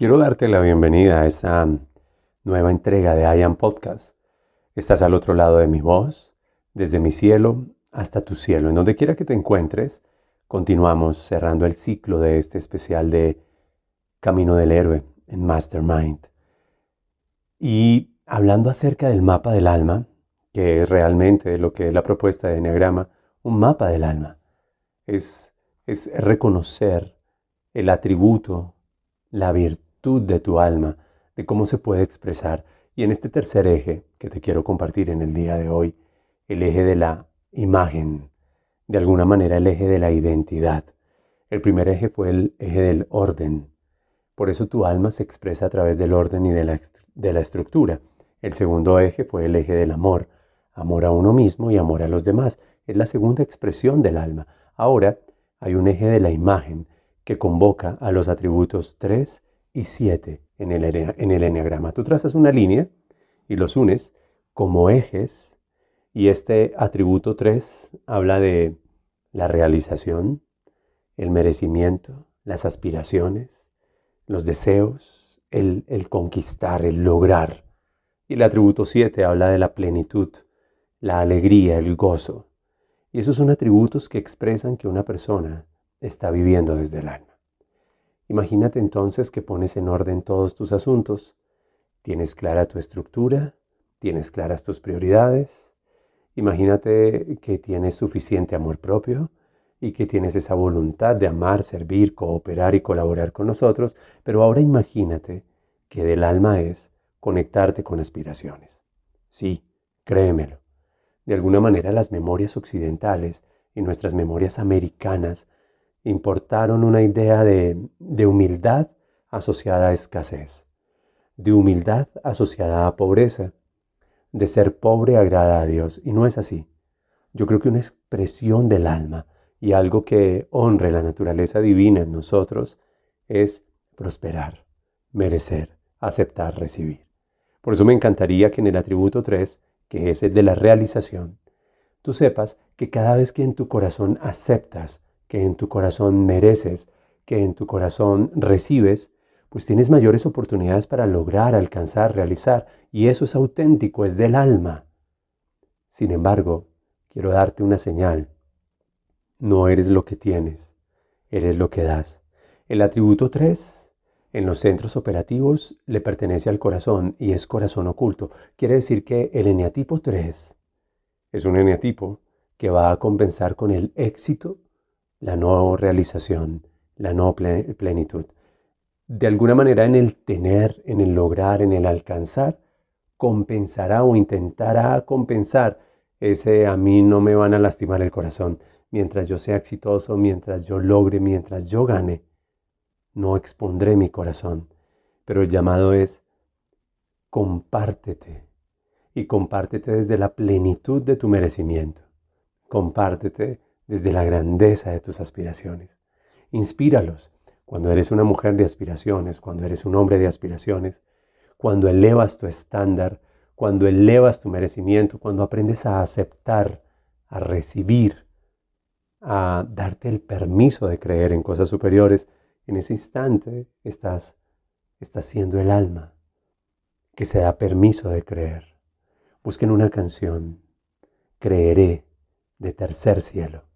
Quiero darte la bienvenida a esta nueva entrega de I Podcast. Estás al otro lado de mi voz, desde mi cielo hasta tu cielo. En donde quiera que te encuentres, continuamos cerrando el ciclo de este especial de Camino del Héroe en Mastermind. Y hablando acerca del mapa del alma, que es realmente lo que es la propuesta de Enneagrama, un mapa del alma. Es, es reconocer el atributo, la virtud de tu alma, de cómo se puede expresar. Y en este tercer eje que te quiero compartir en el día de hoy, el eje de la imagen, de alguna manera el eje de la identidad. El primer eje fue el eje del orden. Por eso tu alma se expresa a través del orden y de la, de la estructura. El segundo eje fue el eje del amor. Amor a uno mismo y amor a los demás. Es la segunda expresión del alma. Ahora hay un eje de la imagen que convoca a los atributos 3 y 7 en el, en el enneagrama. Tú trazas una línea y los unes como ejes y este atributo 3 habla de la realización, el merecimiento, las aspiraciones, los deseos, el, el conquistar, el lograr. Y el atributo 7 habla de la plenitud, la alegría, el gozo. Y esos son atributos que expresan que una persona está viviendo desde el alma. Imagínate entonces que pones en orden todos tus asuntos, tienes clara tu estructura, tienes claras tus prioridades, Imagínate que tienes suficiente amor propio y que tienes esa voluntad de amar, servir, cooperar y colaborar con nosotros, pero ahora imagínate que del alma es conectarte con aspiraciones. Sí, créemelo. De alguna manera las memorias occidentales y nuestras memorias americanas importaron una idea de, humildad asociada a escasez, de humildad asociada a pobreza, de ser pobre agrada a Dios. Y no es así. Yo creo que una expresión del alma y algo que honre la naturaleza divina en nosotros es prosperar, merecer, aceptar, recibir. Por eso me encantaría que en el atributo 3, que es el de la realización, tú sepas que cada vez que en tu corazón aceptas, que en tu corazón mereces, que en tu corazón recibes, pues tienes mayores oportunidades para lograr, alcanzar, realizar, y eso es auténtico, es del alma. Sin embargo, quiero darte una señal. No eres lo que tienes, eres lo que das. El atributo 3 en los centros operativos le pertenece al corazón y es corazón oculto. Quiere decir que el eneatipo 3 es un eneatipo que va a compensar con el éxito la no realización, la no plenitud de alguna manera en el tener, en el lograr, en el alcanzar, compensará o intentará compensar ese a mí no me van a lastimar el corazón. Mientras yo sea exitoso, mientras yo logre, mientras yo gane, no expondré mi corazón. Pero el llamado es compártete y compártete desde la plenitud de tu merecimiento. Compártete desde la grandeza de tus aspiraciones. Inspíralos cuando eres una mujer de aspiraciones, cuando eres un hombre de aspiraciones, cuando elevas tu estándar, cuando elevas tu merecimiento, cuando aprendes a aceptar, a recibir, a darte el permiso de creer en cosas superiores, en ese instante estás, estás siendo el alma que se da permiso de creer. Busquen una canción, Creeré, de Tercer Cielo.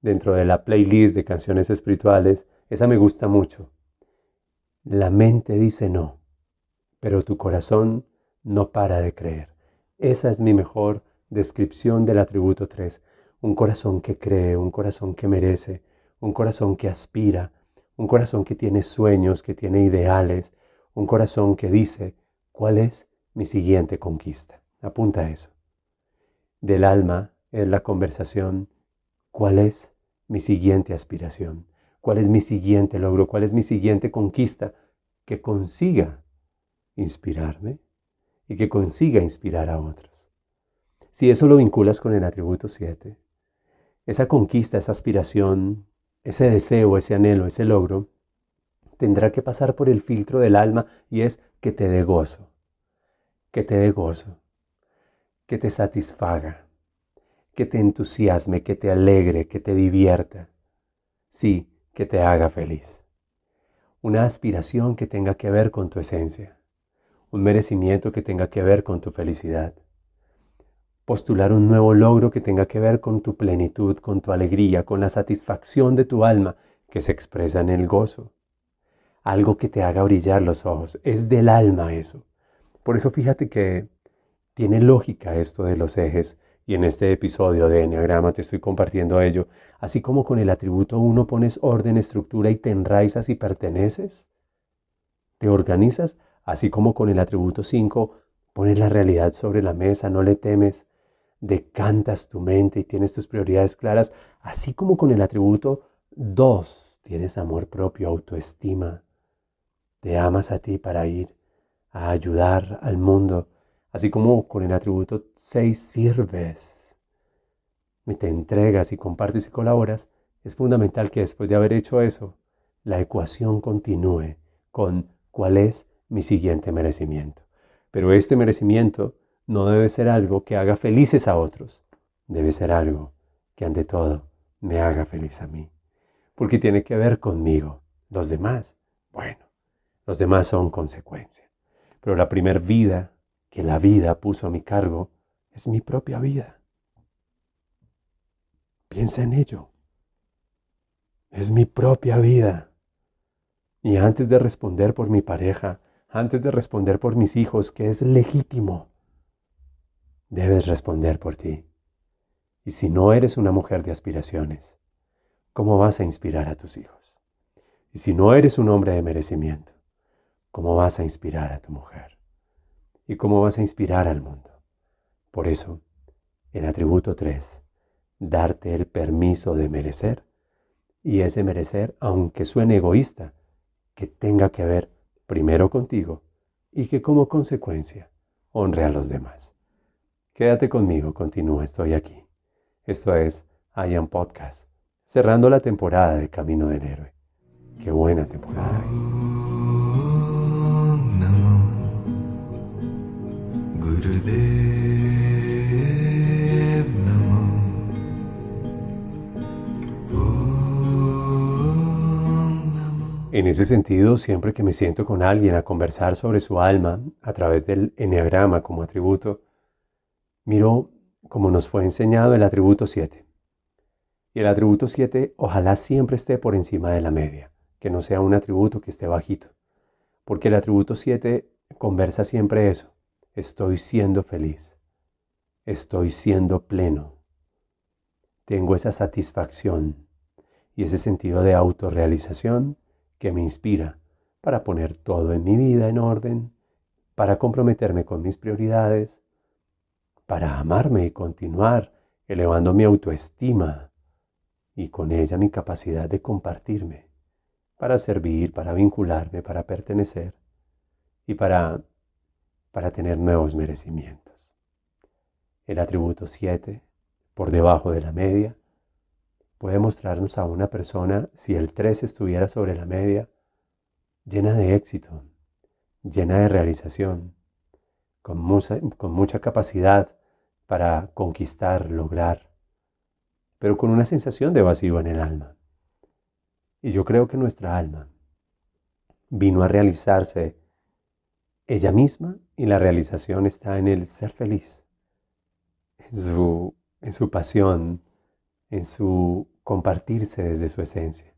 Dentro de la playlist de canciones espirituales esa me gusta mucho. La mente dice no, pero tu corazón no para de creer. Esa es mi mejor descripción del atributo 3. Un corazón que cree, un corazón que merece, un corazón que aspira, un corazón que tiene sueños, que tiene ideales, Un corazón que dice, ¿cuál es mi siguiente conquista? Apunta eso. Del alma es la conversación, ¿cuál es mi siguiente aspiración? ¿Cuál es mi siguiente logro? ¿Cuál es mi siguiente conquista que consiga inspirarme y que consiga inspirar a otros? Si eso lo vinculas con el atributo 7, esa conquista, esa aspiración, ese deseo, ese anhelo, ese logro, tendrá que pasar por el filtro del alma y es que te dé gozo, que te dé gozo, que te satisfaga, que te entusiasme, que te alegre, que te divierta. Sí, que te haga feliz. Una aspiración que tenga que ver con tu esencia. Un merecimiento que tenga que ver con tu felicidad postular un nuevo logro que tenga que ver con tu plenitud, con tu alegría, con la satisfacción de tu alma que se expresa en el gozo. Algo que te haga brillar los ojos. Es del alma eso. Por eso fíjate que tiene lógica esto de los ejes y en este episodio de Enneagrama te estoy compartiendo ello. Así como con el atributo 1 pones orden, estructura y te enraizas y perteneces, te organizas, así como con el atributo 5 pones la realidad sobre la mesa, no le temes, decantas tu mente y tienes tus prioridades claras, así como con el atributo 2 tienes amor propio, autoestima, te amas a ti para ir a ayudar al mundo, así como con el atributo 6 sirves, y te entregas y compartes y colaboras, es fundamental que después de haber hecho eso, la ecuación continúe con cuál es mi siguiente merecimiento. Pero este merecimiento no debe ser algo que haga felices a otros, debe ser algo que ante todo me haga feliz a mí, porque tiene que ver conmigo. Los demás, bueno, los demás son consecuencia. Pero la primer vida que la vida puso a mi cargo es mi propia vida. Piensa en ello. Es mi propia vida. Y antes de responder por mi pareja, antes de responder por mis hijos, que es legítimo, debes responder por ti. Y si no eres una mujer de aspiraciones, ¿cómo vas a inspirar a tus hijos? Y si no eres un hombre de merecimiento, ¿cómo vas a inspirar a tu mujer? ¿Y cómo vas a inspirar al mundo? Por eso, el atributo 3, darte el permiso de merecer, y ese merecer, aunque suene egoísta, que tenga que ver primero contigo y que como consecuencia honre a los demás. Quédate conmigo, continúa, estoy aquí. Esto es I Podcast, cerrando la temporada de Camino del Héroe. Qué buena temporada En ese sentido, siempre que me siento con alguien a conversar sobre su alma a través del enneagrama como atributo, Miró como nos fue enseñado el atributo 7. Y el atributo 7 ojalá siempre esté por encima de la media, que no sea un atributo que esté bajito. Porque el atributo 7 conversa siempre eso. Estoy siendo feliz. Estoy siendo pleno. Tengo esa satisfacción y ese sentido de autorrealización que me inspira para poner todo en mi vida en orden, para comprometerme con mis prioridades, para amarme y continuar elevando mi autoestima y con ella mi capacidad de compartirme, para servir, para vincularme, para pertenecer y para, para tener nuevos merecimientos. El atributo 7, por debajo de la media, puede mostrarnos a una persona, si el 3 estuviera sobre la media, llena de éxito, llena de realización, con mucha, capacidad para conquistar, lograr, pero con una sensación de vacío en el alma. Y yo creo que nuestra alma vino a realizarse ella misma y la realización está en el ser feliz, en su pasión, en su compartirse desde su esencia.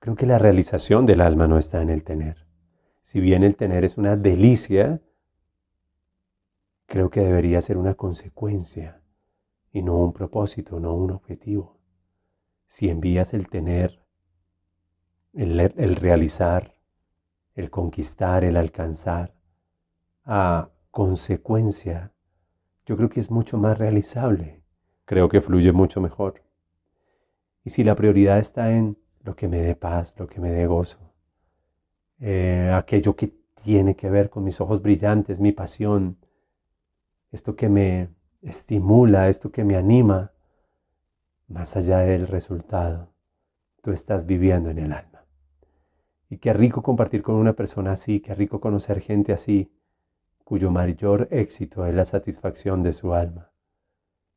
Creo que la realización del alma no está en el tener. Si bien el tener es una delicia, creo que debería ser una consecuencia y no un propósito, no un objetivo. Si envías el tener, el, realizar, el conquistar, el alcanzar, a consecuencia, yo creo que es mucho más realizable. Creo que fluye mucho mejor. Y si la prioridad está en lo que me dé paz, lo que me dé gozo, eh, aquello que tiene que ver con mis ojos brillantes, mi pasión, esto que me estimula, esto que me anima, más allá del resultado, tú estás viviendo en el alma. Y qué rico compartir con una persona así, qué rico conocer gente así, cuyo mayor éxito es la satisfacción de su alma.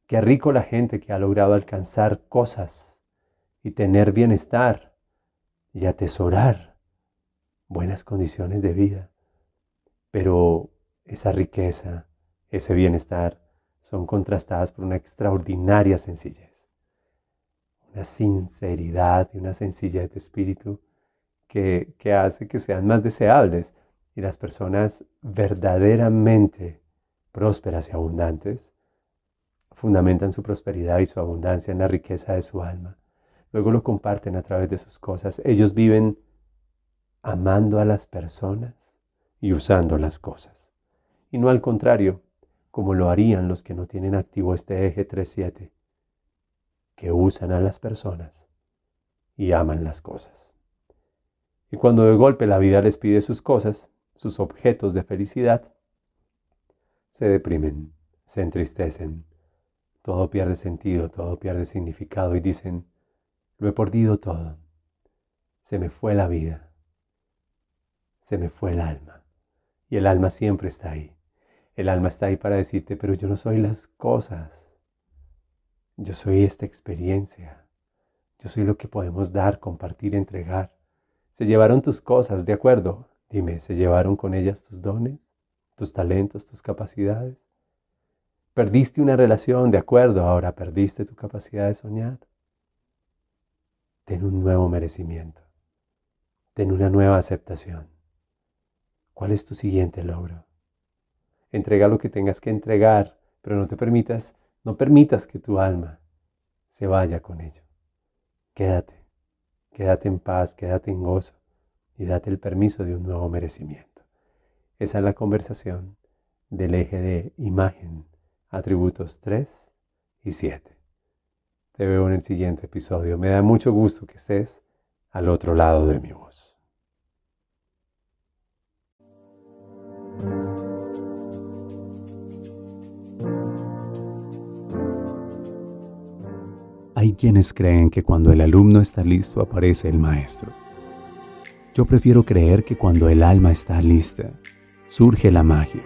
Qué rico la gente que ha logrado alcanzar cosas y tener bienestar y atesorar buenas condiciones de vida. Pero esa riqueza, ese bienestar son contrastadas por una extraordinaria sencillez, una sinceridad y una sencillez de espíritu que, que hace que sean más deseables y las personas verdaderamente prósperas y abundantes fundamentan su prosperidad y su abundancia en la riqueza de su alma luego lo comparten a través de sus cosas. Ellos viven amando a las personas y usando las cosas. Y no al contrario, como lo harían los que no tienen activo este eje 3.7, que usan a las personas y aman las cosas. Y cuando de golpe la vida les pide sus cosas, sus objetos de felicidad, se deprimen, se entristecen, todo pierde sentido, todo pierde significado y dicen, lo he perdido todo. Se me fue la vida. Se me fue el alma. Y el alma siempre está ahí. El alma está ahí para decirte, pero yo no soy las cosas. Yo soy esta experiencia. Yo soy lo que podemos dar, compartir, entregar. Se llevaron tus cosas, ¿de acuerdo? Dime, ¿se llevaron con ellas tus dones, tus talentos, tus capacidades? Perdiste una relación, de acuerdo, ahora perdiste tu capacidad de soñar. Ten un nuevo merecimiento. Ten una nueva aceptación. ¿Cuál es tu siguiente logro? Entrega lo que tengas que entregar, pero no te permitas, no permitas que tu alma se vaya con ello. Quédate, quédate en paz, quédate en gozo y date el permiso de un nuevo merecimiento. Esa es la conversación del eje de imagen, atributos 3 y 7. Te veo en el siguiente episodio. Me da mucho gusto que estés al otro lado de mi voz. Hay quienes creen que cuando el alumno está listo aparece el maestro. Yo prefiero creer que cuando el alma está lista, surge la magia,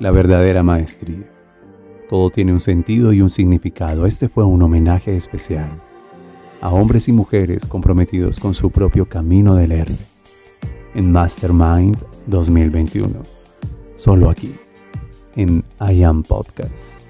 la verdadera maestría. Todo tiene un sentido y un significado. Este fue un homenaje especial a hombres y mujeres comprometidos con su propio camino del héroe. En Mastermind 2021. Solo aquí, en I Am Podcast.